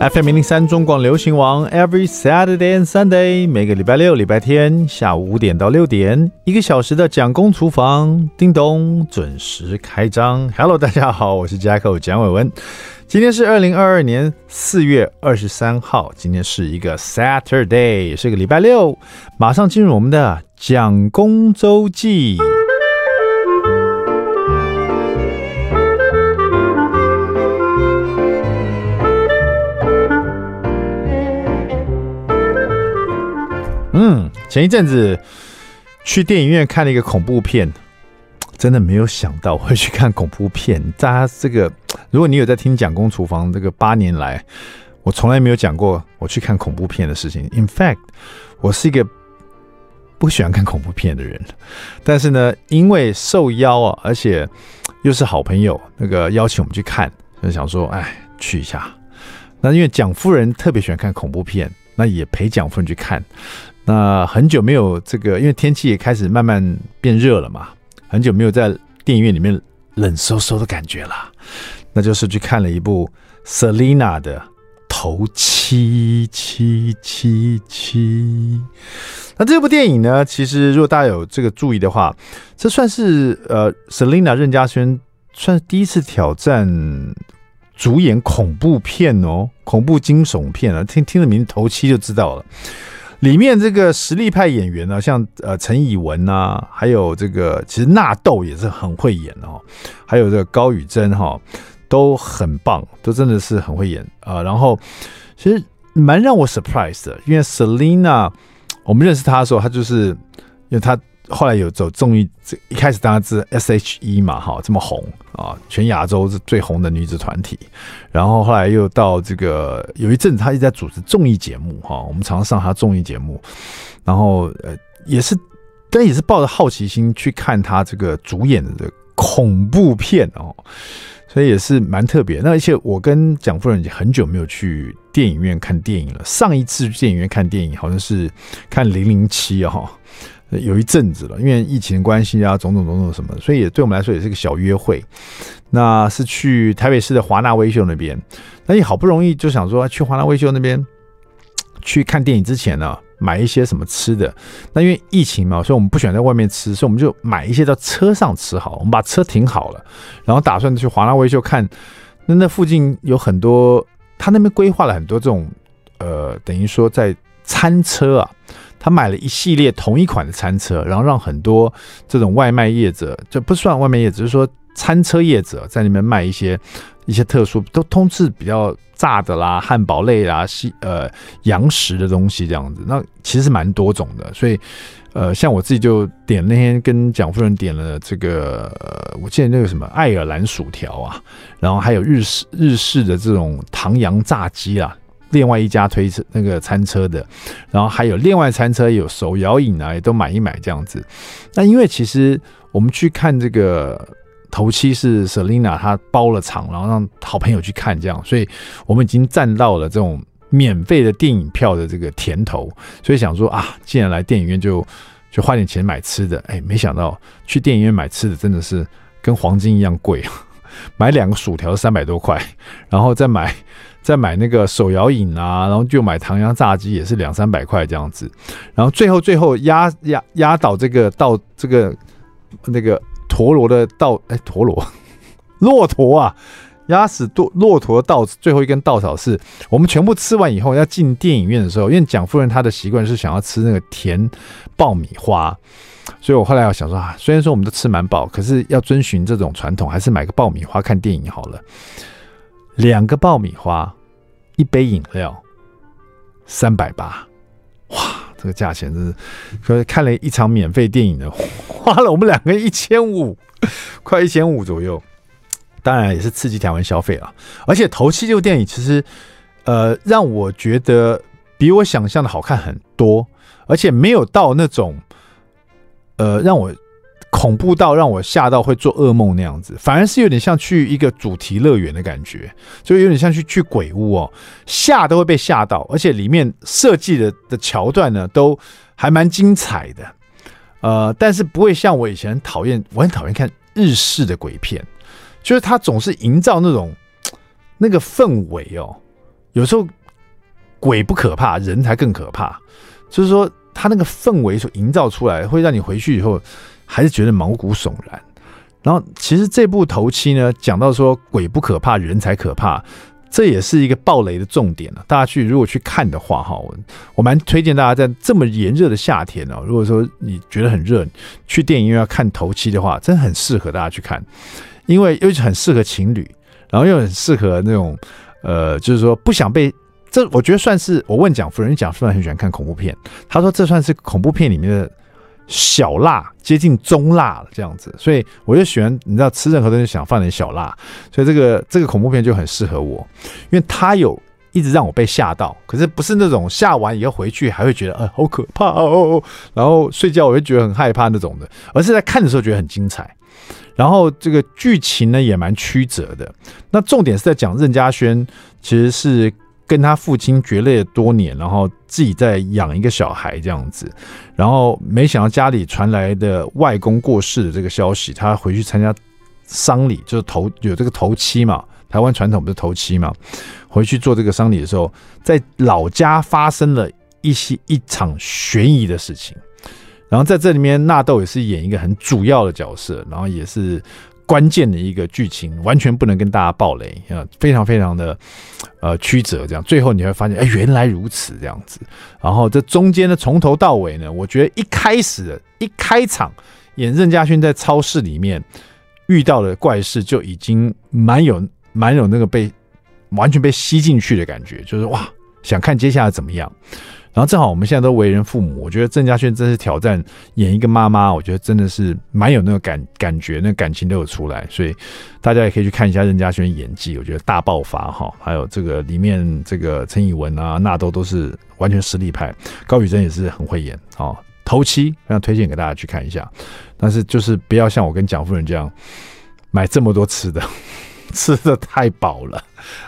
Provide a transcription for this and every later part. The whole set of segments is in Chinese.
FM 零零三中广流行王，Every Saturday and Sunday，每个礼拜六、礼拜天下午五点到六点，一个小时的蒋公厨房，叮咚准时开张。Hello，大家好，我是 Jacko 蒋伟文。今天是二零二二年四月二十三号，今天是一个 Saturday，是个礼拜六。马上进入我们的蒋公周记。嗯，前一阵子去电影院看了一个恐怖片，真的没有想到会去看恐怖片。大家这个，如果你有在听蒋公厨房这个八年来，我从来没有讲过我去看恐怖片的事情。In fact，我是一个不喜欢看恐怖片的人，但是呢，因为受邀啊，而且又是好朋友，那个邀请我们去看，就想说，哎，去一下。那因为蒋夫人特别喜欢看恐怖片，那也陪蒋夫人去看。那很久没有这个，因为天气也开始慢慢变热了嘛，很久没有在电影院里面冷飕飕的感觉了。那就是去看了一部 Selina 的《头七七七七》。那这部电影呢，其实如果大家有这个注意的话，这算是呃 Selina 任家萱算是第一次挑战主演恐怖片哦，恐怖惊悚片啊，听听了名字《头七》就知道了。里面这个实力派演员呢，像呃陈以文呐，还有这个其实纳豆也是很会演哦，还有这个高宇珍哈，都很棒，都真的是很会演啊。然后其实蛮让我 surprise 的，因为 Selina 我们认识她的时候，她就是因为她。后来有走综艺，这一开始当然是 S.H.E 嘛，哈，这么红啊，全亚洲是最红的女子团体。然后后来又到这个，有一阵子她一直在主持综艺节目，哈，我们常常上她综艺节目。然后呃，也是，但也是抱着好奇心去看她这个主演的恐怖片哦，所以也是蛮特别。那而且我跟蒋夫人已经很久没有去电影院看电影了，上一次去电影院看电影好像是看《零零七》哈。有一阵子了，因为疫情关系啊，种种种种什么，所以也对我们来说也是个小约会。那是去台北市的华纳威秀那边，那你好不容易就想说去华纳威秀那边去看电影之前呢，买一些什么吃的。那因为疫情嘛，所以我们不喜欢在外面吃，所以我们就买一些到车上吃好。我们把车停好了，然后打算去华纳威秀看。那那附近有很多，他那边规划了很多这种，呃，等于说在餐车啊。他买了一系列同一款的餐车，然后让很多这种外卖业者，就不算外卖业者，就是说餐车业者在那边卖一些一些特殊，都通吃比较炸的啦、汉堡类啦、西呃洋食的东西这样子。那其实蛮多种的，所以呃，像我自己就点那天跟蒋夫人点了这个，我记得那个什么爱尔兰薯条啊，然后还有日式日式的这种唐扬炸鸡啊。另外一家推车那个餐车的，然后还有另外餐车有手摇饮啊，也都买一买这样子。那因为其实我们去看这个头七是 Selina 她包了场，然后让好朋友去看这样，所以我们已经占到了这种免费的电影票的这个甜头，所以想说啊，既然来电影院就就花点钱买吃的。哎，没想到去电影院买吃的真的是跟黄金一样贵，买两个薯条三百多块，然后再买。再买那个手摇饮啊，然后就买唐扬炸鸡也是两三百块这样子，然后最后最后压压压倒这个到这个那个陀螺的稻哎陀螺骆驼啊，压死骆骆驼的稻最后一根稻草是我们全部吃完以后要进电影院的时候，因为蒋夫人她的习惯是想要吃那个甜爆米花，所以我后来要想说啊，虽然说我们都吃蛮饱，可是要遵循这种传统，还是买个爆米花看电影好了。两个爆米花，一杯饮料，三百八，哇，这个价钱真是，可是看了一场免费电影呢，花了我们两个一千五，快一千五左右。当然也是刺激台湾消费了，而且头七这部电影其实，呃，让我觉得比我想象的好看很多，而且没有到那种，呃，让我。恐怖到让我吓到会做噩梦那样子，反而是有点像去一个主题乐园的感觉，就有点像去去鬼屋哦，吓都会被吓到，而且里面设计的的桥段呢都还蛮精彩的，呃，但是不会像我以前讨厌，我很讨厌看日式的鬼片，就是它总是营造那种那个氛围哦，有时候鬼不可怕，人才更可怕。就是说，他那个氛围所营造出来，会让你回去以后还是觉得毛骨悚然。然后，其实这部头七呢，讲到说鬼不可怕，人才可怕。这也是一个爆雷的重点了。大家去如果去看的话，哈，我蛮推荐大家在这么炎热的夏天哦，如果说你觉得很热，去电影院要看头七的话，真的很适合大家去看，因为又很适合情侣，然后又很适合那种呃，就是说不想被这，我觉得算是我问蒋夫人，蒋夫人很喜欢看恐怖片，她说这算是恐怖片里面的。小辣接近中辣了，这样子，所以我就喜欢，你知道吃任何东西想放点小辣，所以这个这个恐怖片就很适合我，因为它有一直让我被吓到，可是不是那种吓完以后回去还会觉得，呃，好可怕哦，然后睡觉我会觉得很害怕那种的，而是在看的时候觉得很精彩，然后这个剧情呢也蛮曲折的，那重点是在讲任家轩其实是。跟他父亲决裂多年，然后自己在养一个小孩这样子，然后没想到家里传来的外公过世的这个消息，他回去参加丧礼，就是头有这个头七嘛，台湾传统不是头七嘛，回去做这个丧礼的时候，在老家发生了一些一场悬疑的事情，然后在这里面纳豆也是演一个很主要的角色，然后也是。关键的一个剧情完全不能跟大家爆雷啊，非常非常的呃曲折，这样最后你会发现，哎，原来如此这样子。然后这中间呢，从头到尾呢，我觉得一开始一开场演任家萱在超市里面遇到的怪事，就已经蛮有蛮有那个被完全被吸进去的感觉，就是哇，想看接下来怎么样。然后正好我们现在都为人父母，我觉得郑家轩真是挑战演一个妈妈，我觉得真的是蛮有那个感感觉，那感情都有出来，所以大家也可以去看一下任家萱演技，我觉得大爆发哈。还有这个里面这个陈以文啊、纳豆都是完全实力派，高宇珍也是很会演哦。头七非常推荐给大家去看一下，但是就是不要像我跟蒋夫人这样买这么多吃的，吃的太饱了，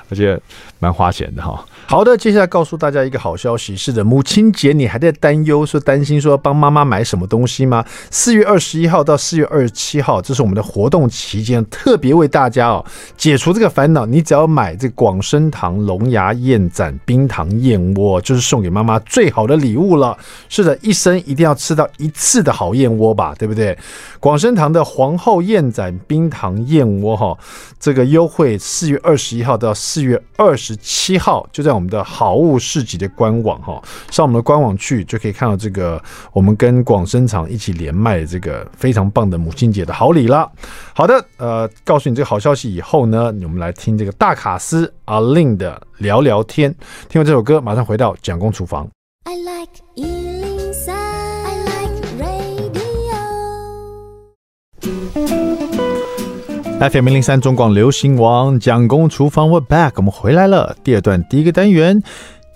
而且蛮花钱的哈。好的，接下来告诉大家一个好消息。是的，母亲节你还在担忧说担心说帮妈妈买什么东西吗？四月二十一号到四月二十七号，这是我们的活动期间，特别为大家哦解除这个烦恼。你只要买这广生堂龙牙燕盏冰糖燕窝，就是送给妈妈最好的礼物了。是的，一生一定要吃到一次的好燕窝吧，对不对？广生堂的皇后燕盏冰糖燕窝哈，这个优惠四月二十一号到到四月二十七号，就在。我们的好物市集的官网哈，上我们的官网去就可以看到这个我们跟广生厂一起连麦的这个非常棒的母亲节的好礼了。好的，呃，告诉你这个好消息以后呢，我们来听这个大卡司阿令的聊聊天。听完这首歌，马上回到蒋公厨房。I like FM 零零三中广流行王蒋公厨房，We're back，我们回来了。第二段第一个单元，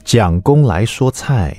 蒋公来说菜。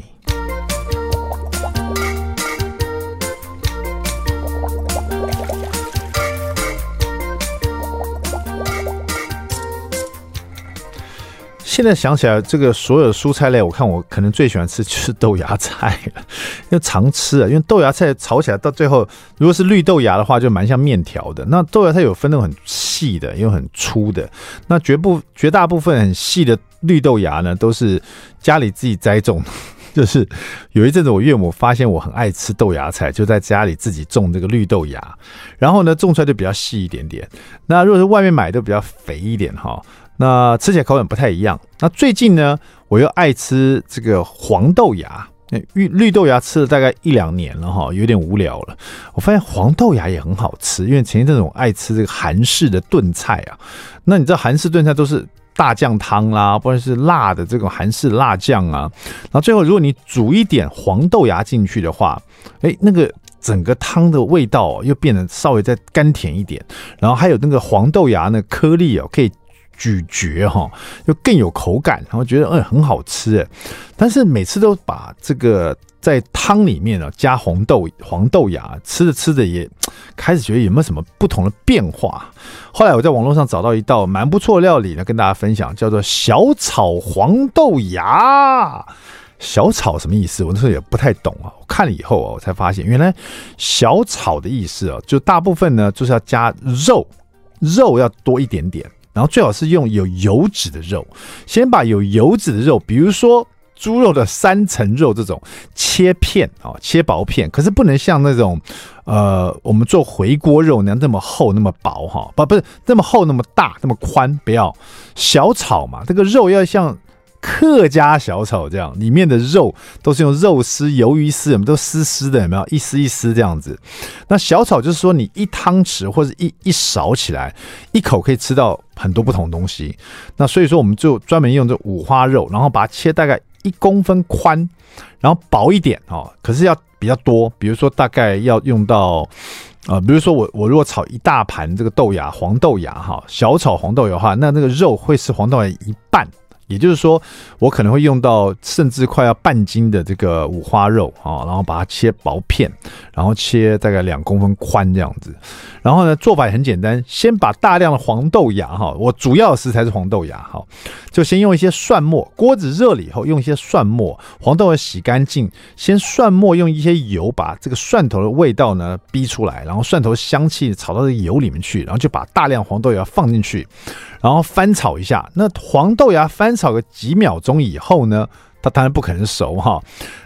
现在想起来，这个所有的蔬菜类，我看我可能最喜欢吃就是豆芽菜了，因为常吃啊。因为豆芽菜炒起来到最后，如果是绿豆芽的话，就蛮像面条的。那豆芽菜有分那种很细的，也有很粗的。那绝不绝大部分很细的绿豆芽呢，都是家里自己栽种。就是有一阵子，我岳母发现我很爱吃豆芽菜，就在家里自己种这个绿豆芽，然后呢，种出来就比较细一点点。那如果是外面买，都比较肥一点哈。那吃起来口感不太一样。那最近呢，我又爱吃这个黄豆芽。绿绿豆芽吃了大概一两年了哈，有点无聊了。我发现黄豆芽也很好吃，因为前一阵子我爱吃这个韩式的炖菜啊。那你知道韩式炖菜都是大酱汤啦，或者是辣的这种韩式辣酱啊。然后最后如果你煮一点黄豆芽进去的话，哎，那个整个汤的味道又变得稍微再甘甜一点。然后还有那个黄豆芽那颗粒哦，可以。咀嚼哈，就更有口感，然后觉得嗯很好吃哎，但是每次都把这个在汤里面呢加红豆黄豆芽，吃着吃着也开始觉得有没有什么不同的变化。后来我在网络上找到一道蛮不错料理呢，跟大家分享，叫做小炒黄豆芽。小炒什么意思？我那时候也不太懂啊。我看了以后啊，我才发现原来小炒的意思啊，就大部分呢就是要加肉。肉要多一点点，然后最好是用有油脂的肉，先把有油脂的肉，比如说猪肉的三层肉这种切片啊，切薄片，可是不能像那种呃我们做回锅肉那样那么厚那么薄哈，不不是那么厚那么大那么宽，不要小炒嘛，这个肉要像。客家小炒这样，里面的肉都是用肉丝、鱿鱼丝，我们都丝丝的，有没有一丝一丝这样子？那小炒就是说，你一汤匙或者一一勺起来，一口可以吃到很多不同东西。那所以说，我们就专门用这五花肉，然后把它切大概一公分宽，然后薄一点哦。可是要比较多，比如说大概要用到啊、比如说我我如果炒一大盘这个豆芽黄豆芽哈，小炒黄豆芽的话，那那个肉会是黄豆芽一半。也就是说，我可能会用到甚至快要半斤的这个五花肉啊，然后把它切薄片，然后切大概两公分宽这样子。然后呢，做法也很简单，先把大量的黄豆芽哈，我主要的食材是黄豆芽哈，就先用一些蒜末，锅子热了以后用一些蒜末，黄豆芽洗干净，先蒜末用一些油把这个蒜头的味道呢逼出来，然后蒜头香气炒到这油里面去，然后就把大量黄豆芽放进去。然后翻炒一下，那黄豆芽翻炒个几秒钟以后呢，它当然不可能熟哈。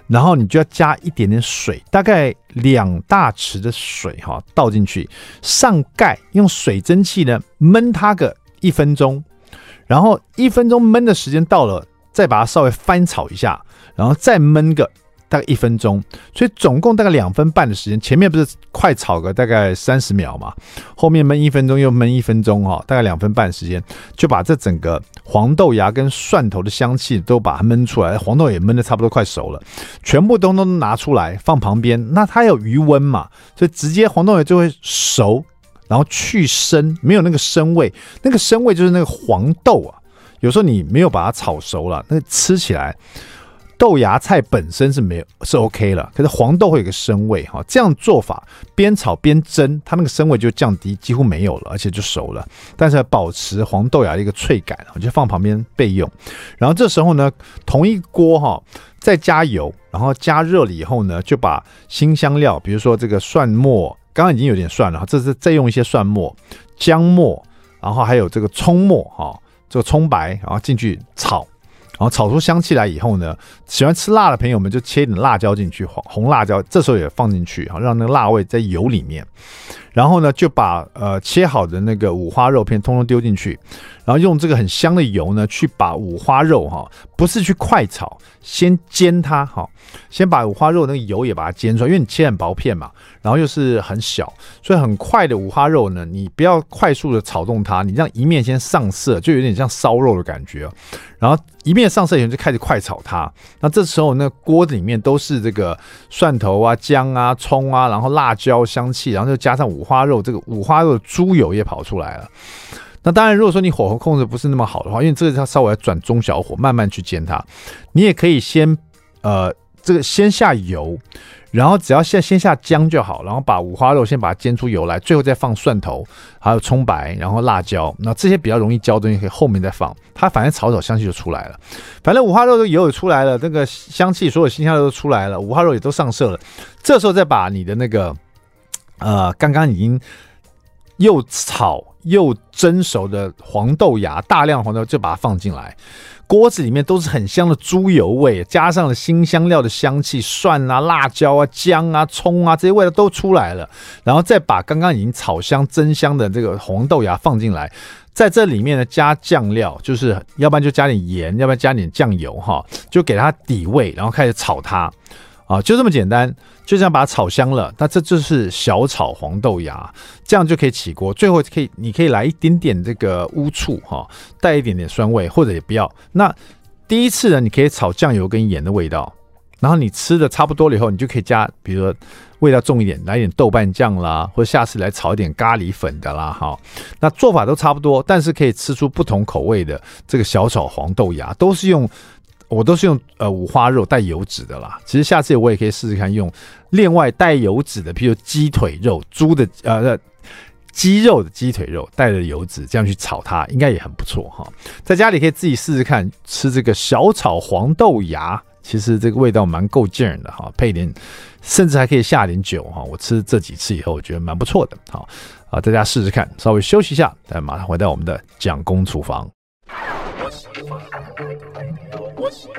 然后你就要加一点点水，大概两大匙的水哈倒进去，上盖用水蒸气呢焖它个一分钟，然后一分钟焖的时间到了，再把它稍微翻炒一下，然后再焖个。大概一分钟，所以总共大概两分半的时间。前面不是快炒个大概三十秒嘛，后面焖一分钟又焖一分钟哈，大概两分半时间就把这整个黄豆芽跟蒜头的香气都把它焖出来，黄豆也焖得差不多快熟了，全部都都拿出来放旁边。那它有余温嘛，所以直接黄豆芽就会熟，然后去生，没有那个生味，那个生味就是那个黄豆啊。有时候你没有把它炒熟了，那吃起来。豆芽菜本身是没有是 OK 了，可是黄豆会有个生味哈，这样做法边炒边蒸，它那个生味就降低，几乎没有了，而且就熟了。但是要保持黄豆芽的一个脆感，我就放旁边备用。然后这时候呢，同一锅哈，再加油，然后加热了以后呢，就把辛香料，比如说这个蒜末，刚刚已经有点蒜了，这是再用一些蒜末、姜末，然后还有这个葱末哈，这个葱白，然后进去炒。然后炒出香气来以后呢，喜欢吃辣的朋友们就切一点辣椒进去，红红辣椒这时候也放进去，哈，让那个辣味在油里面。然后呢，就把呃切好的那个五花肉片通通丢进去，然后用这个很香的油呢，去把五花肉哈，不是去快炒，先煎它哈，先把五花肉那个油也把它煎出来，因为你切很薄片嘛，然后又是很小，所以很快的五花肉呢，你不要快速的炒动它，你让一面先上色，就有点像烧肉的感觉，然后一面上色以后就开始快炒它，那这时候那锅子里面都是这个蒜头啊、姜啊、葱啊，然后辣椒香气，然后就加上五花肉，这个五花肉的猪油也跑出来了。那当然，如果说你火候控制不是那么好的话，因为这个要稍微要转中小火，慢慢去煎它。你也可以先呃，这个先下油，然后只要先先下姜就好，然后把五花肉先把它煎出油来，最后再放蒜头，还有葱白，然后辣椒。那这些比较容易焦的东西可以后面再放，它反正炒炒香气就出来了。反正五花肉的油也出来了，那个香气所有新香料都出来了，五花肉也都上色了。这时候再把你的那个。呃，刚刚已经又炒又蒸熟的黄豆芽，大量黄豆就把它放进来，锅子里面都是很香的猪油味，加上了辛香料的香气，蒜啊、辣椒啊、姜啊、葱啊这些味道都出来了，然后再把刚刚已经炒香蒸香的这个黄豆芽放进来，在这里面呢加酱料，就是要不然就加点盐，要不然加点酱油哈，就给它底味，然后开始炒它。啊，就这么简单，就这样把它炒香了。那这就是小炒黄豆芽，这样就可以起锅。最后可以，你可以来一点点这个乌醋哈，带一点点酸味，或者也不要。那第一次呢，你可以炒酱油跟盐的味道。然后你吃的差不多了以后，你就可以加，比如说味道重一点，来点豆瓣酱啦，或者下次来炒一点咖喱粉的啦，哈。那做法都差不多，但是可以吃出不同口味的这个小炒黄豆芽，都是用。我都是用呃五花肉带油脂的啦，其实下次我也可以试试看用另外带油脂的，譬如鸡腿肉、猪的呃鸡肉的鸡腿肉带着油脂，这样去炒它，应该也很不错哈。在家里可以自己试试看吃这个小炒黄豆芽。其实这个味道蛮够劲的哈，配点甚至还可以下点酒哈。我吃这几次以后，我觉得蛮不错的。好啊，大家试试看。稍微休息一下，再马上回到我们的蒋公厨房。Oxi.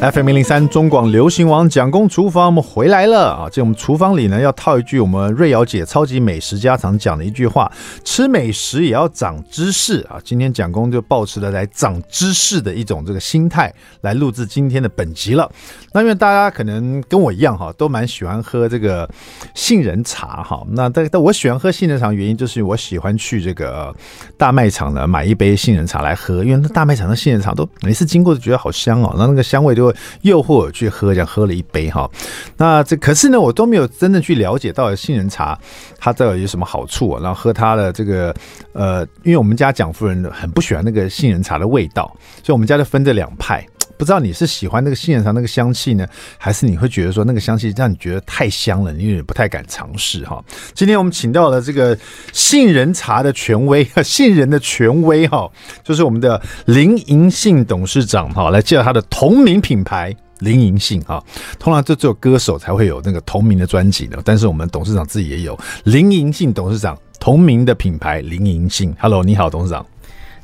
FM 零零三中广流行网蒋公厨房，我们回来了啊！在我们厨房里呢，要套一句我们瑞瑶姐超级美食家常讲的一句话：吃美食也要长知识啊！今天蒋公就抱持了来长知识的一种这个心态来录制今天的本集了。那因为大家可能跟我一样哈，都蛮喜欢喝这个杏仁茶哈。那但但我喜欢喝杏仁茶的原因，就是我喜欢去这个大卖场呢买一杯杏仁茶来喝，因为那大卖场的杏仁茶都每次经过都觉得好香哦，那那个香味就诱惑我去喝，这样喝了一杯哈。那这可是呢，我都没有真的去了解到杏仁茶它到底有什么好处。然后喝它的这个呃，因为我们家蒋夫人很不喜欢那个杏仁茶的味道，所以我们家就分这两派。不知道你是喜欢那个杏仁茶那个香气呢，还是你会觉得说那个香气让你觉得太香了，你有点不太敢尝试哈。今天我们请到了这个杏仁茶的权威，杏仁的权威哈，就是我们的林银杏董事长哈，来介绍他的同名品牌林银杏哈。通常就只有歌手才会有那个同名的专辑的，但是我们董事长自己也有林银杏董事长同名的品牌林银杏。Hello，你好，董事长。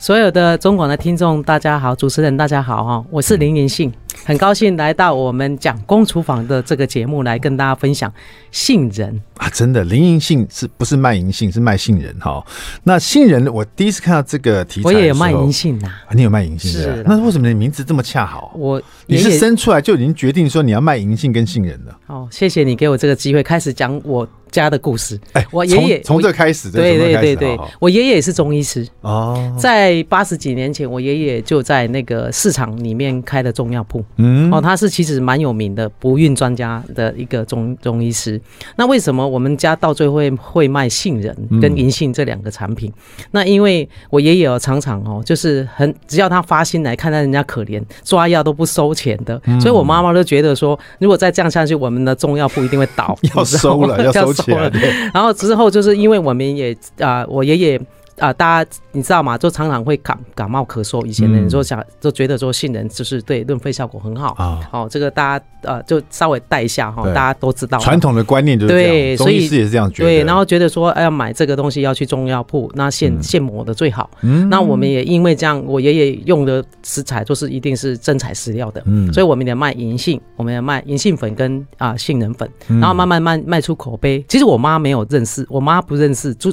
所有的中广的听众，大家好，主持人大家好哈，我是林银杏，很高兴来到我们蒋公厨房的这个节目来跟大家分享杏仁。啊，真的林银杏是不是卖银杏，是卖杏仁哈？那杏仁我第一次看到这个题材，我也有卖银杏呐，你有卖银杏的，那为什么你名字这么恰好？我你是生出来就已经决定说你要卖银杏跟杏仁了？哦，谢谢你给我这个机会，开始讲我家的故事，哎，我爷爷从这开始，对对对对，我爷爷也是中医师。哦，在八十几年前，我爷爷就在那个市场里面开的中药铺，嗯，哦，他是其实蛮有名的不孕专家的一个中中医师。那为什么我们家到最后会会卖杏仁跟银杏这两个产品？那因为我爷爷常常哦，就是很只要他发心来看待人家可怜，抓药都不收钱的，所以我妈妈都觉得说，如果再这样下去，我们的中药铺一定会倒，要收了，要收钱。然后之后就是因为我们也啊、呃，我爷爷。啊、呃，大家你知道吗？就常常会感感冒咳嗽。以前的人说想就觉得说杏仁就是对润肺效果很好啊。好、哦，这个大家呃就稍微带一下哈，大家都知道。传统的观念就是对，所以中医师也是这样觉得。对，然后觉得说，哎，要买这个东西要去中药铺，那现现磨的最好。嗯。那我们也因为这样，我爷爷用的食材就是一定是真材实料的。嗯。所以我们也卖银杏，我们也卖银杏粉跟啊、呃、杏仁粉，然后慢慢卖卖出口碑。其实我妈没有认识，我妈不认识就。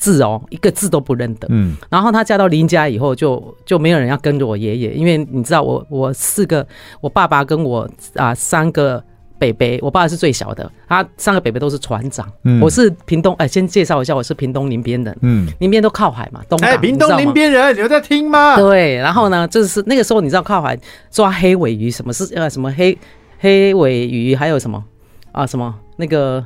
字哦，一个字都不认得。嗯，然后他嫁到林家以后就，就就没有人要跟着我爷爷，因为你知道我我四个，我爸爸跟我啊三个北北，我爸爸是最小的，他三个北北都是船长。嗯，我是屏东，哎，先介绍一下，我是屏东林边人。嗯，林边都靠海嘛，东港。哎，屏东林边人，你有在听吗？对，然后呢，就是那个时候你知道靠海抓黑尾鱼，什么是呃什么黑黑尾鱼，还有什么啊什么那个。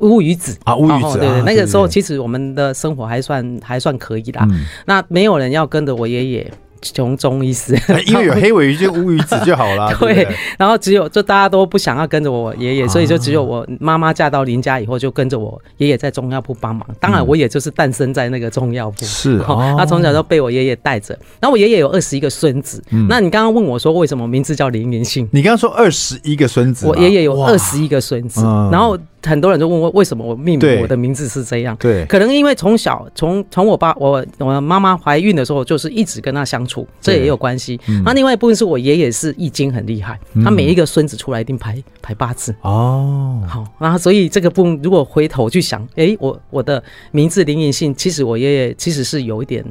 乌鱼子啊，乌鱼子，对对，那个时候其实我们的生活还算还算可以啦。那没有人要跟着我爷爷。从中医师，因为有黑尾鱼就乌鱼子就好了。对，然后只有就大家都不想要跟着我爷爷，所以就只有我妈妈嫁到林家以后就跟着我爷爷在中药铺帮忙。当然，我也就是诞生在那个中药铺。是，他从小就被我爷爷带着。然后我爷爷有二十一个孙子。那你刚刚问我说为什么名字叫林银杏？你刚刚说二十一个孙子，我爷爷有二十一个孙子。然后很多人就问我为什么我命名我的名字是这样？对，可能因为从小从从我爸我我妈妈怀孕的时候就是一直跟他相处。这也有关系。那另外一部分是我爷爷是易经很厉害，他每一个孙子出来一定排排八字哦。好，然后所以这个部分如果回头去想，哎，我我的名字林银杏，其实我爷爷其实是有一点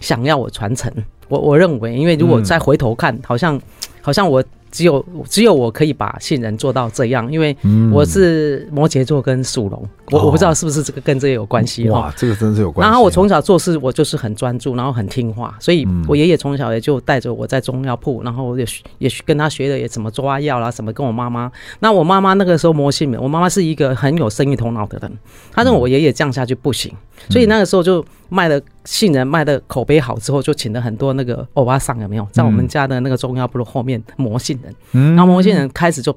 想要我传承。我我认为，因为如果再回头看，好像好像我。只有只有我可以把杏仁做到这样，因为我是摩羯座跟属龙，我我不知道是不是这个跟这个有关系哇，这个真是有关系。然后我从小做事我就是很专注，然后很听话，所以我爷爷从小也就带着我在中药铺，然后也也跟他学的也怎么抓药啦，什么跟我妈妈。那我妈妈那个时候磨杏仁，我妈妈是一个很有生意头脑的人，她认为我爷爷这样下去不行，所以那个时候就卖了杏仁，卖的口碑好之后，就请了很多那个欧巴桑有没有，在我们家的那个中药铺的后面磨杏仁。嗯，然后毛线人开始就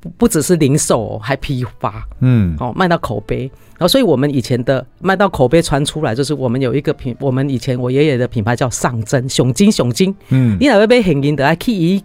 不不只是零售，还批发，嗯，哦，卖到口碑。然后，所以我们以前的卖到口碑传出来，就是我们有一个品，我们以前我爷爷的品牌叫上真熊精熊精，嗯，你哪会被很赢的？还可以一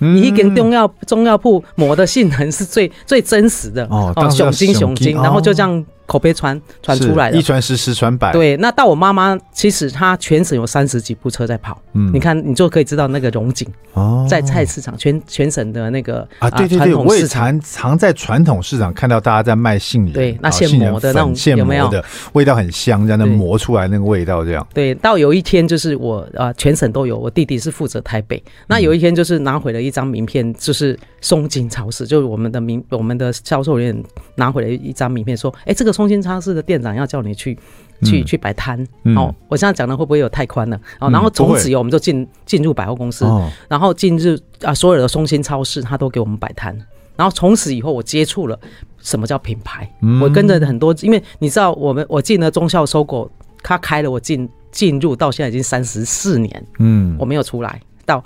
间，一根中药中药铺磨的性能是最最真实的哦，雄精雄精，然后就这样。口碑传传出来的，一传十，十传百。对，那到我妈妈，其实她全省有三十几部车在跑。嗯，你看，你就可以知道那个荣景哦，在菜市场全全省的那个啊，对对对，我也常常在传统市场看到大家在卖杏仁，对，那现磨的那种现磨的味道很香，这样的磨出来那个味道这样。对，到有一天就是我啊，全省都有，我弟弟是负责台北。那有一天就是拿回了一张名片，就是松金超市，就是我们的名，我们的销售人员拿回来一张名片，说，哎，这个松金超市的店。长要叫你去去去摆摊，哦，我现在讲的会不会有太宽了？哦，然后从此以后我们就进进入百货公司，然后进入啊所有的松心超市，他都给我们摆摊。然后从此以后，我接触了什么叫品牌，我跟着很多，因为你知道，我们我进了忠孝 SOGO，他开了我进进入到现在已经三十四年，嗯，我没有出来到。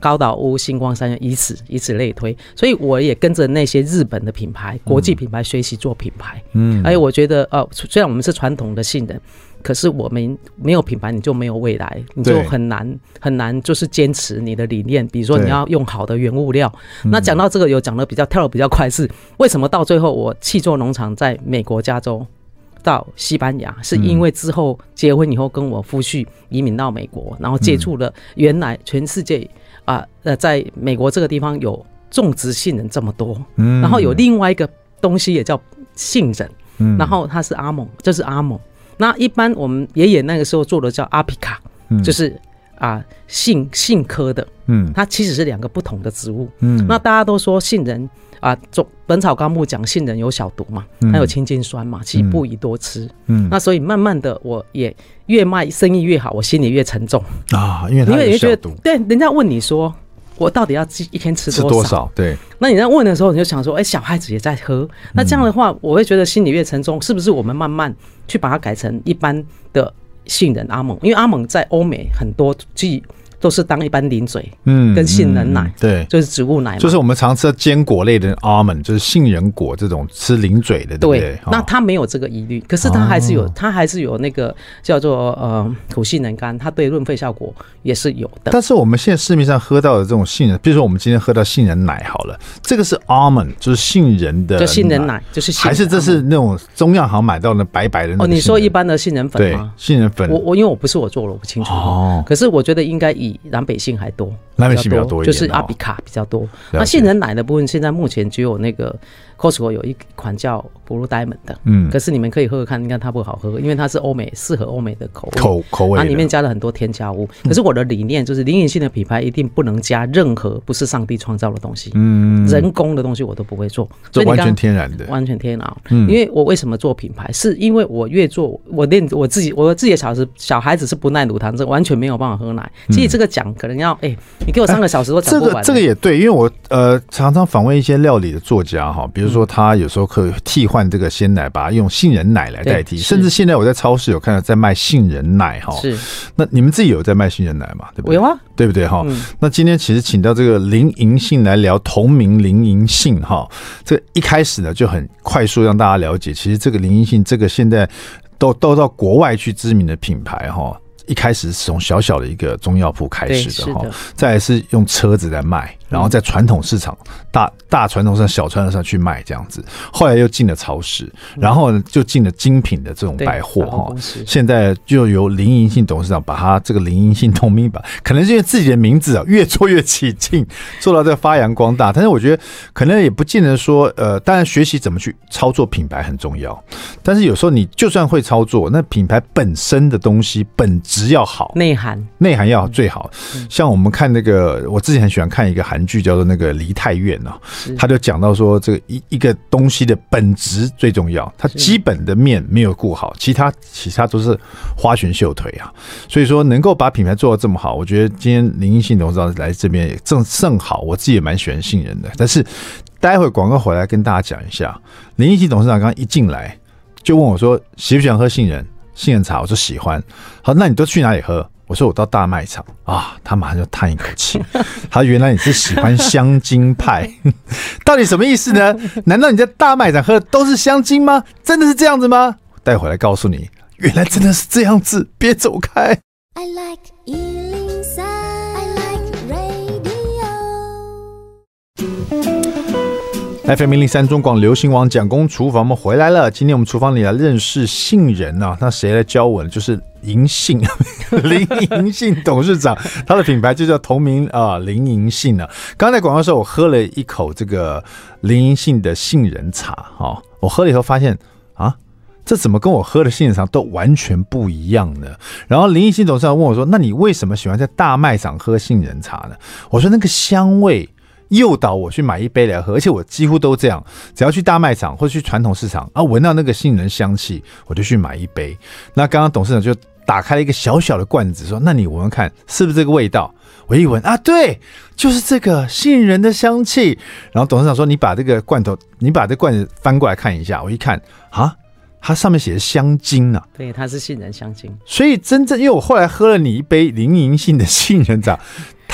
高岛屋、星光三越，以此以此类推，所以我也跟着那些日本的品牌、国际品牌学习做品牌。嗯，而且我觉得，呃，虽然我们是传统的性能，可是我们没有品牌，你就没有未来，你就很难很难，就是坚持你的理念。比如说，你要用好的原物料。那讲到这个，有讲的比较跳的比较快，是为什么到最后我契作农场在美国加州到西班牙，是因为之后结婚以后跟我夫婿移民到美国，然后接触了原来全世界。啊，呃，在美国这个地方有种植杏仁这么多，嗯，然后有另外一个东西也叫杏仁，嗯，然后它是阿蒙，就是阿蒙。那一般我们爷爷那个时候做的叫阿皮卡，嗯，就是啊杏杏科的，嗯，它其实是两个不同的植物，嗯，那大家都说杏仁。啊，中《本草纲目》讲杏仁有小毒嘛，还有青筋酸嘛，其实不宜多吃。嗯，那所以慢慢的，我也越卖生意越好，我心里越沉重啊，因为因为你觉得对，人家问你说我到底要一天吃多少？对，那你在问的时候，你就想说，哎，小孩子也在喝，那这样的话，我会觉得心里越沉重，是不是？我们慢慢去把它改成一般的信任阿蒙，因为阿蒙在欧美很多既。都是当一般零嘴，嗯，跟杏仁奶，对，就是植物奶，就是我们常吃的坚果类的 almond，就是杏仁果这种吃零嘴的，对不对？那它没有这个疑虑，可是它还是有，它还是有那个叫做呃土杏仁干，它对润肺效果也是有的。但是我们现在市面上喝到的这种杏仁，比如说我们今天喝到杏仁奶好了，这个是 almond，就是杏仁的，就杏仁奶，就是还是这是那种中药行买到的白白的那？哦，你说一般的杏仁粉吗？杏仁粉，我我因为我不是我做了，我不清楚哦。可是我觉得应该以南北性还多，南北杏比较多，就是阿比卡比较多。那杏仁奶的部分，现在目前只有那个 Costco 有一款叫 Blue Diamond 的，嗯，可是你们可以喝喝看，应该它不好喝，因为它是欧美适合欧美的口味。口口味，它里面加了很多添加物。可是我的理念就是，灵隐性的品牌一定不能加任何不是上帝创造的东西，嗯，人工的东西我都不会做，所以完全天然的，完全天然。嗯，因为我为什么做品牌，是因为我越做，我练我自己，我自己的小时小孩子是不耐乳糖，症完全没有办法喝奶。其实这个讲可能要，哎，你给我三个小时都讲不完。这个这个也对，因为我呃常常访问一些料理的作家哈，比如说他。有时候可以替换这个鲜奶，把它用杏仁奶来代替。甚至现在我在超市有看到在卖杏仁奶哈。是，那你们自己有在卖杏仁奶吗？对不对？有啊，对不对哈？那今天其实请到这个林银杏来聊同名林银杏哈。这一开始呢就很快速让大家了解，其实这个林银杏这个现在都都到国外去知名的品牌哈。一开始是从小小的一个中药铺开始的哈，再来是用车子在卖。然后在传统市场、大大传统上、小传统上去卖这样子，后来又进了超市，然后呢就进了精品的这种百货哈。现在就由林银信董事长把他这个林银信同名吧，可能是因为自己的名字啊越做越起劲，做到这个发扬光大。但是我觉得可能也不见得说，呃，当然学习怎么去操作品牌很重要，但是有时候你就算会操作，那品牌本身的东西本质要好，内涵内涵要最好。像我们看那个，我自己很喜欢看一个韩。剧叫做那个梨泰院啊，他就讲到说，这个一一个东西的本质最重要，它基本的面没有顾好，其他其他都是花拳绣腿啊。所以说，能够把品牌做到这么好，我觉得今天林一信董事长来这边也正正好，我自己也蛮喜欢杏仁的。但是待会广告回来跟大家讲一下，林一信董事长刚刚一进来就问我说，喜不喜欢喝杏仁杏仁茶？我说喜欢。好，那你都去哪里喝？我说我到大卖场啊，他马上就叹一口气，他原来你是喜欢香精派，到底什么意思呢？难道你在大卖场喝的都是香精吗？真的是这样子吗？待会来告诉你，原来真的是这样子，别走开。I like FM 零零三中广流行网蒋公厨房，我们回来了。今天我们厨房里来认识杏仁啊，那谁来教我呢？就是银杏 林银杏董事长，他的品牌就叫同名啊林银杏啊。刚才广告时候，我喝了一口这个林银杏的杏仁茶，哈，我喝了以后发现啊，这怎么跟我喝的杏仁茶都完全不一样呢？然后林银杏董事长问我说：“那你为什么喜欢在大卖场喝杏仁茶呢？”我说：“那个香味。”诱导我去买一杯来喝，而且我几乎都这样，只要去大卖场或者去传统市场啊，闻到那个杏仁香气，我就去买一杯。那刚刚董事长就打开了一个小小的罐子，说：“那你闻闻看，是不是这个味道？”我一闻啊，对，就是这个杏仁的香气。然后董事长说：“你把这个罐头，你把这罐子翻过来看一下。”我一看啊，它上面写的香精啊，对，它是杏仁香精。所以真正，因为我后来喝了你一杯林银杏的杏仁茶。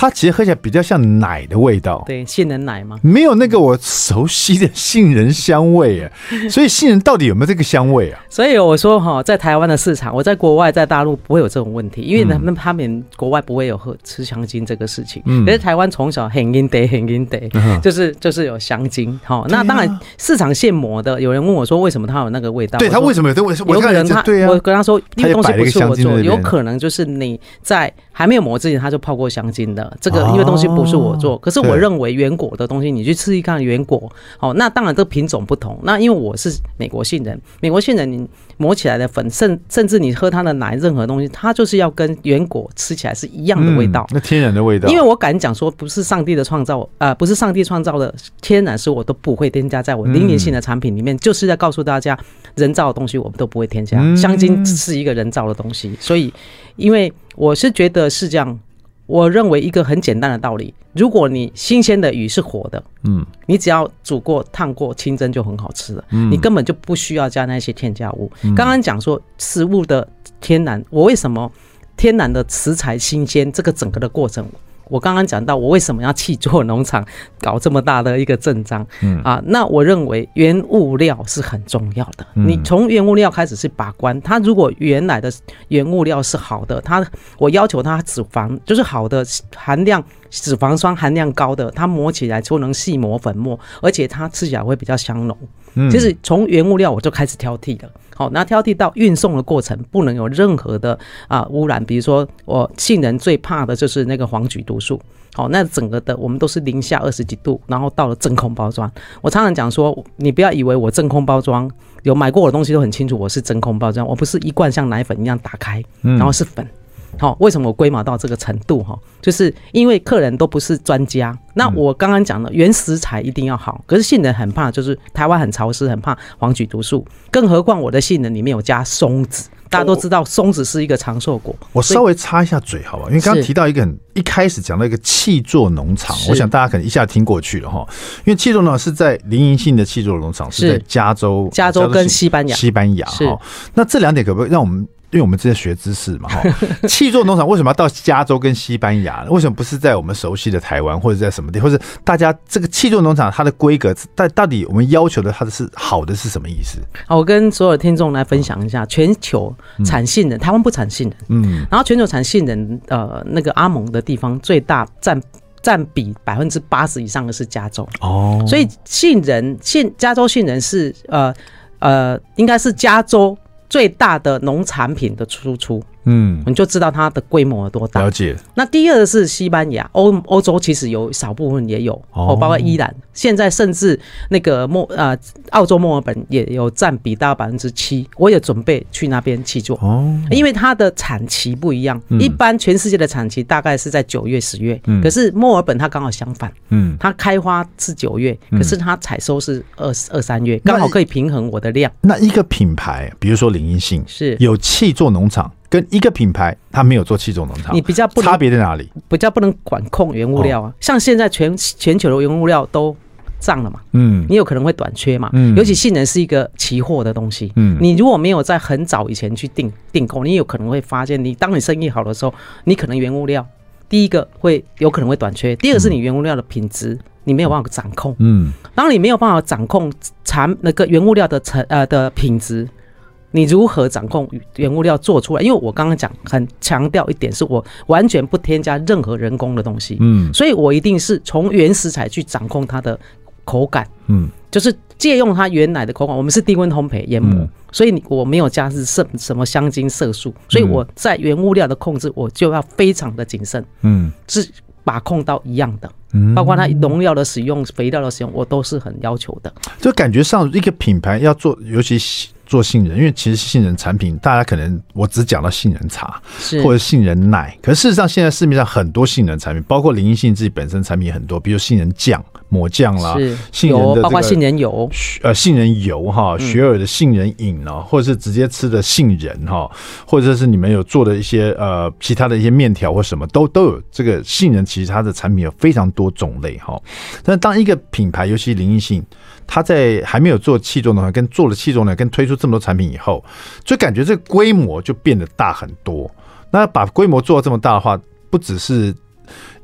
它其实喝起来比较像奶的味道，对，杏仁奶吗？没有那个我熟悉的杏仁香味啊，所以杏仁到底有没有这个香味啊？所以我说哈，在台湾的市场，我在国外在大陆不会有这种问题，因为他们他们国外不会有喝吃香精这个事情。嗯，可是台湾从小很阴得很阴得，就是就是有香精。好，那当然市场现磨的，有人问我说为什么它有那个味道？对，它为什么有这味？有可能他我跟他说，那个东西不是我做，有可能就是你在还没有磨之前他就泡过香精的。这个因为东西不是我做，可是我认为原果的东西，你去吃一看原果，哦，那当然这个品种不同。那因为我是美国杏仁，美国杏仁你磨起来的粉，甚甚至你喝它的奶，任何东西，它就是要跟原果吃起来是一样的味道，那天然的味道。因为我敢讲说，不是上帝的创造，呃，不是上帝创造的天然，是我都不会添加在我零零性的产品里面，就是在告诉大家，人造的东西我们都不会添加，香精是一个人造的东西，所以，因为我是觉得是这样。我认为一个很简单的道理，如果你新鲜的鱼是活的，嗯，你只要煮过、烫过、清蒸就很好吃了，嗯，你根本就不需要加那些添加物。刚刚讲说食物的天然，我为什么天然的食材新鲜，这个整个的过程。我刚刚讲到，我为什么要去做农场搞这么大的一个阵仗？嗯啊，那我认为原物料是很重要的。你从原物料开始是把关，它如果原来的原物料是好的，它我要求它脂肪就是好的含量，脂肪酸含量高的，它磨起来就能细磨粉末，而且它吃起来会比较香浓。嗯，就是从原物料我就开始挑剔了。好，那挑剔到运送的过程不能有任何的啊污染，比如说我杏仁最怕的就是那个黄曲毒素。好，那整个的我们都是零下二十几度，然后到了真空包装。我常常讲说，你不要以为我真空包装，有买过我的东西都很清楚，我是真空包装，我不是一罐像奶粉一样打开，然后是粉。好，为什么我龟毛到这个程度？哈，就是因为客人都不是专家。那我刚刚讲了原食材一定要好，可是杏仁很怕，就是台湾很潮湿，很怕黄曲毒素。更何况我的杏仁里面有加松子，大家都知道松子是一个长寿果。我稍微插一下嘴，好吧？因为刚刚提到一个很一开始讲到一个气作农场，我想大家可能一下听过去了哈。因为气作农场是在林银杏的气作农场是在加州，加州跟西班牙，西班牙哈。那这两点可不可以让我们？因为我们正在学知识嘛，哈，气作农场为什么要到加州跟西班牙？为什么不是在我们熟悉的台湾或者在什么地方？或者大家这个气作农场它的规格，到到底我们要求的它的是好的是什么意思？好，我跟所有听众来分享一下，全球产杏仁，台湾不产杏仁，嗯，然后全球产杏仁，呃，那个阿蒙的地方最大占占比百分之八十以上的是加州哦，所以杏仁杏加州杏仁是呃呃，应该是加州。最大的农产品的输出。嗯，你就知道它的规模有多大。了解。那第二个是西班牙，欧欧洲其实有少部分也有哦，包括伊朗，现在甚至那个墨呃澳洲墨尔本也有占比大概百分之七。我也准备去那边去做哦，因为它的产期不一样，一般全世界的产期大概是在九月十月，嗯可是墨尔本它刚好相反，嗯，它开花是九月，可是它采收是二二三月，刚好可以平衡我的量。那一个品牌，比如说林荫信，是有气做农场。跟一个品牌，它没有做七种农场，你比较差别在哪里？比较不能管控原物料啊。像现在全全球的原物料都涨了嘛，嗯，你有可能会短缺嘛，嗯，尤其性能是一个期货的东西，嗯，你如果没有在很早以前去订订购，你有可能会发现，你当你生意好的时候，你可能原物料第一个会有可能会短缺，第二个是你原物料的品质你没有办法掌控，嗯，当你没有办法掌控产那个原物料的成呃的品质。你如何掌控原物料做出来？因为我刚刚讲很强调一点，是我完全不添加任何人工的东西，嗯，所以我一定是从原食材去掌控它的口感，嗯，就是借用它原来的口感。我们是低温烘焙研磨，所以我没有加是什什么香精色素，所以我在原物料的控制我就要非常的谨慎，嗯，是把控到一样的，包括它农药的使用、肥料的使用，我都是很要求的。就感觉上一个品牌要做，尤其。做杏仁，因为其实杏仁产品，大家可能我只讲到杏仁茶，或者杏仁奶，可是事实上现在市面上很多杏仁产品，包括林英信自己本身产品很多，比如杏仁酱、抹酱啦，杏仁的包括杏仁油，呃，杏仁油哈，雪尔的杏仁饮哦，或者是直接吃的杏仁哈，或者是你们有做的一些呃其他的一些面条或什么都都有这个杏仁，其实它的产品有非常多种类哈。但当一个品牌，尤其林英信。他在还没有做气重的话，跟做了气重的，跟推出这么多产品以后，就感觉这个规模就变得大很多。那把规模做到这么大的话，不只是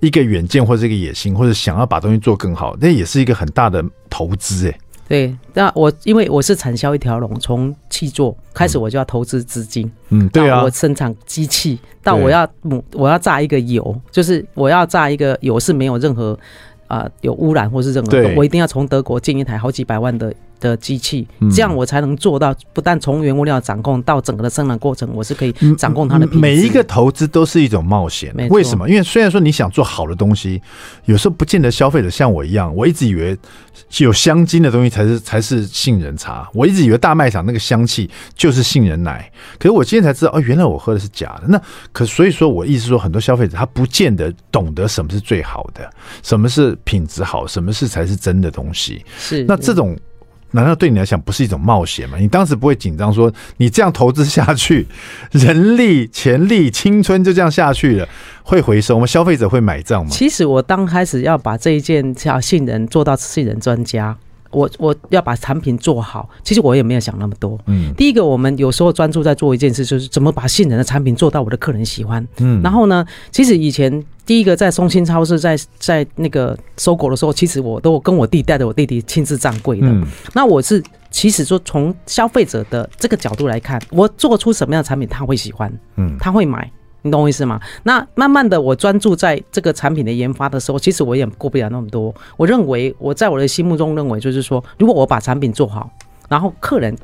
一个远见或者一个野心，或者想要把东西做更好，那也是一个很大的投资哎。对，那我因为我是产销一条龙，从气作开始我就要投资资金，嗯，对啊，我生产机器到我要我要榨一个油，就是我要榨一个油是没有任何。啊、呃，有污染或是任何，我一定要从德国进一台好几百万的的机器，这样我才能做到，不但从原物料掌控到整个的生产过程，我是可以掌控它的品质。每一个投资都是一种冒险，为什么？因为虽然说你想做好的东西，有时候不见得消费者像我一样，我一直以为有香精的东西才是才是杏仁茶，我一直以为大卖场那个香气就是杏仁奶，可是我今天才知道哦，原来我喝的是假的。那可所以说我意思说，很多消费者他不见得懂得什么是最好的，什么是品质好，什么是才是真的东西。是那这种。难道对你来讲不是一种冒险吗？你当时不会紧张，说你这样投资下去，人力、钱力、青春就这样下去了，会回收吗？消费者会买账吗？其实我刚开始要把这一件小信任做到信任专家。我我要把产品做好，其实我也没有想那么多。嗯，第一个，我们有时候专注在做一件事，就是怎么把杏仁的产品做到我的客人喜欢。嗯，然后呢，其实以前第一个在松青超市在在那个收购的时候，其实我都跟我弟带着我弟弟亲自站柜的。嗯，那我是其实说从消费者的这个角度来看，我做出什么样的产品他会喜欢，嗯，他会买。你懂我意思吗？那慢慢的，我专注在这个产品的研发的时候，其实我也顾不了那么多。我认为，我在我的心目中认为，就是说，如果我把产品做好，然后客人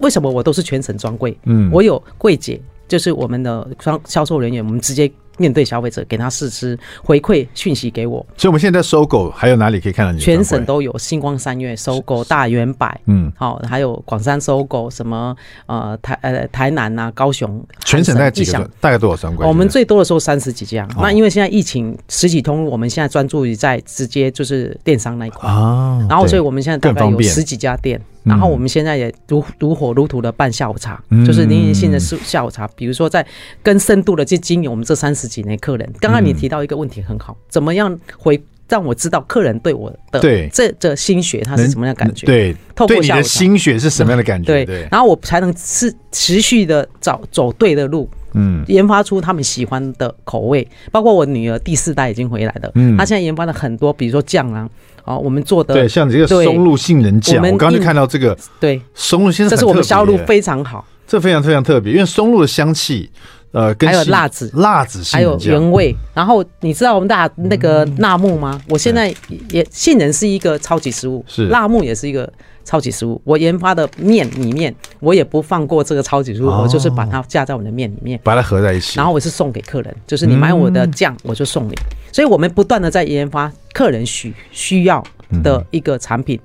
为什么我都是全省专柜？嗯，我有柜姐，就是我们的销销售人员，我们直接。面对消费者，给他试吃，回馈讯息给我。所以，我们现在在搜狗还有哪里可以看到你？全省都有，星光三月搜狗、大圆百，嗯，好，还有广山搜狗，什么呃台呃台南啊、高雄，全省大概几个？大概多少专柜？我们最多的时候三十几家。那因为现在疫情，实体通路，我们现在专注于在直接就是电商那一块啊。然后，所以我们现在大概有十几家店。然后我们现在也如如火如荼的办下午茶，嗯、就是林英信的下午茶。比如说，在更深度的去经营我们这三十几年客人。刚刚你提到一个问题很好，怎么样回让我知道客人对我的对这这心血他是什么样的感觉？对，透过你的心血是什么样的感觉？对，然后我才能是持续的找走对的路，嗯，研发出他们喜欢的口味。包括我女儿第四代已经回来了，嗯，她现在研发了很多，比如说酱啊。哦，我们做的对，像这个松露杏仁酱，我刚刚就看到这个，对，松露现在这是我们销路非常好，这非常非常特别，因为松露的香气，呃，跟还有辣子，辣子，还有原味。然后你知道我们大那个辣木吗？我现在也杏仁是一个超级食物，是辣木也是一个超级食物。我研发的面里面，我也不放过这个超级食物，我就是把它加在我的面里面，把它合在一起。然后我是送给客人，就是你买我的酱，我就送你。所以我们不断的在研发客人需需要的一个产品，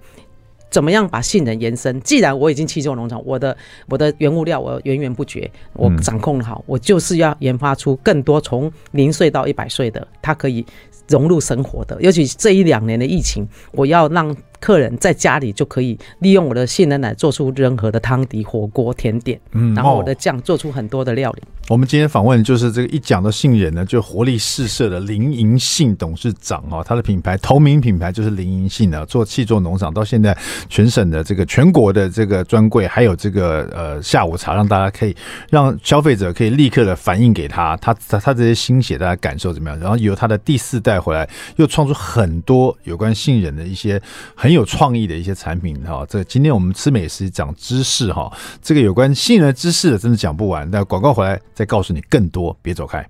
怎么样把性能延伸？既然我已经气作农场，我的我的原物料我源源不绝，我掌控好，我就是要研发出更多从零岁到一百岁的，它可以融入生活的。尤其这一两年的疫情，我要让客人在家里就可以利用我的杏仁奶做出任何的汤底、火锅、甜点，嗯，然后我的酱做出很多的料理。我们今天访问就是这个一讲到杏仁呢，就活力四射的林银杏董事长哈，他的品牌同名品牌就是林银杏呢，做气作农场到现在全省的这个全国的这个专柜，还有这个呃下午茶，让大家可以让消费者可以立刻的反映给他，他他他这些心血大家感受怎么样？然后由他的第四代回来，又创出很多有关杏仁的一些很很有创意的一些产品哈。这今天我们吃美食讲知识哈，这个有关杏仁知识真的讲不完。那广告回来再告诉你更多，别走开。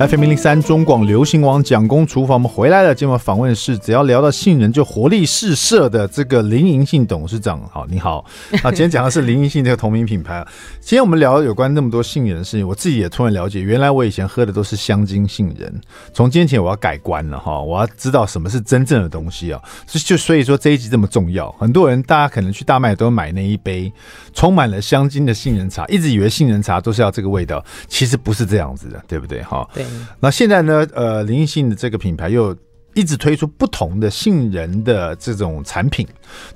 FM 零零三中广流行王蒋公厨房，我们回来了。今晚访问的是，只要聊到杏仁就活力四射的这个林银杏董事长。好，你好。啊，今天讲的是林银杏这个同名品牌。今天我们聊有关那么多杏仁的事情，我自己也突然了解，原来我以前喝的都是香精杏仁。从今天起我要改观了哈，我要知道什么是真正的东西啊。就所以说这一集这么重要。很多人大家可能去大卖都买那一杯充满了香精的杏仁茶，一直以为杏仁茶都是要这个味道，其实不是这样子的，对不对？哈，对。那现在呢？呃，林异性的这个品牌又一直推出不同的杏仁的这种产品，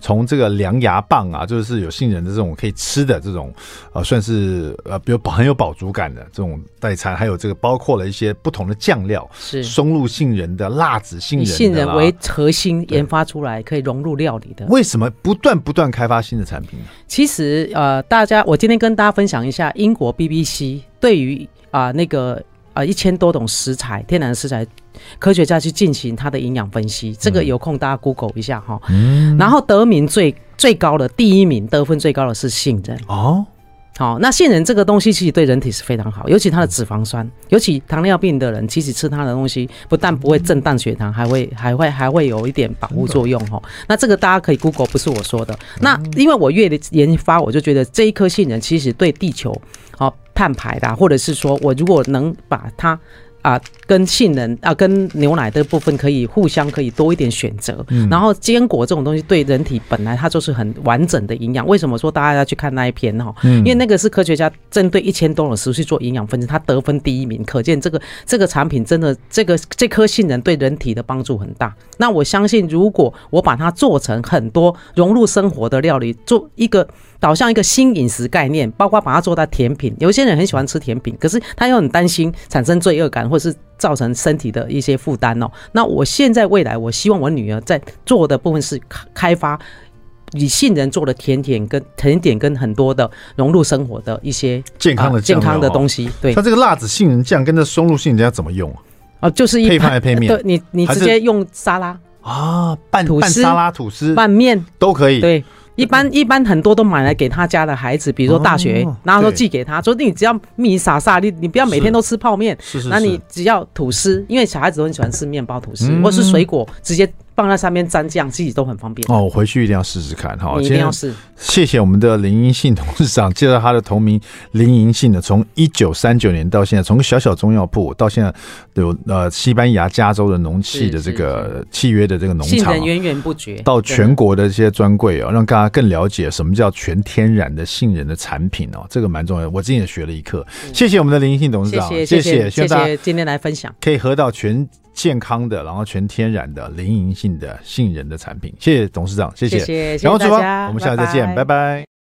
从这个凉牙棒啊，就是有杏仁的这种可以吃的这种，呃，算是呃，比如很有饱足感的这种代餐，还有这个包括了一些不同的酱料，是松露杏仁的、辣子杏仁的，杏仁为核心研发出来可以融入料理的。为什么不断不断开发新的产品呢？其实呃，大家我今天跟大家分享一下英国 BBC 对于啊、呃、那个。啊，一千多种食材，天然食材，科学家去进行它的营养分析，这个有空大家 Google 一下哈。嗯。然后得名最最高的第一名，得分最高的是杏仁哦。好，那杏仁这个东西其实对人体是非常好，尤其它的脂肪酸，尤其糖尿病的人，其实吃它的东西不但不会震荡血糖，还会还会还会有一点保护作用哈。那这个大家可以 Google，不是我说的。那因为我越研发，我就觉得这一颗杏仁其实对地球好。碳排的，或者是说我如果能把它啊跟杏仁啊跟牛奶的部分可以互相可以多一点选择，嗯，然后坚果这种东西对人体本来它就是很完整的营养。为什么说大家要去看那一篇哈？嗯，因为那个是科学家针对一千多种食物去做营养分析，它得分第一名，可见这个这个产品真的这个这颗杏仁对人体的帮助很大。那我相信，如果我把它做成很多融入生活的料理，做一个。导向一个新饮食概念，包括把它做到甜品。有些人很喜欢吃甜品，可是他又很担心产生罪恶感，或是造成身体的一些负担哦。那我现在未来，我希望我女儿在做的部分是开发以杏仁做的甜点跟甜点，跟很多的融入生活的一些健康的健康的东西。对，它这个辣子杏仁酱跟这松露杏仁酱要怎么用啊？啊，就是一配配面？对，你你直接用沙拉啊，拌吐司、沙拉、吐司、拌面都可以。对。一般一般很多都买来给他家的孩子，比如说大学，哦、然后都寄给他，说你只要米撒撒，你你不要每天都吃泡面，那你只要吐司，因为小孩子都很喜欢吃面包、吐司，嗯、或是水果直接。放在上面沾酱，自己都很方便哦。我回去一定要试试看哈。你一定要试。谢谢我们的林银信董事长介绍他的同名林银杏的，从一九三九年到现在，从小小中药铺到现在有呃西班牙加州的农契的这个契约的这个农场，源源不绝到全国的这些专柜哦，让大家更了解什么叫全天然的杏仁的产品哦，这个蛮重要的。我今天也学了一课。谢谢我们的林银信董事长，谢谢谢谢谢谢今天来分享，可以喝到全。健康的，然后全天然的零银性的杏仁的产品，谢谢董事长，谢谢，谢谢，谢谢大家，我们下次再见，拜拜。拜拜。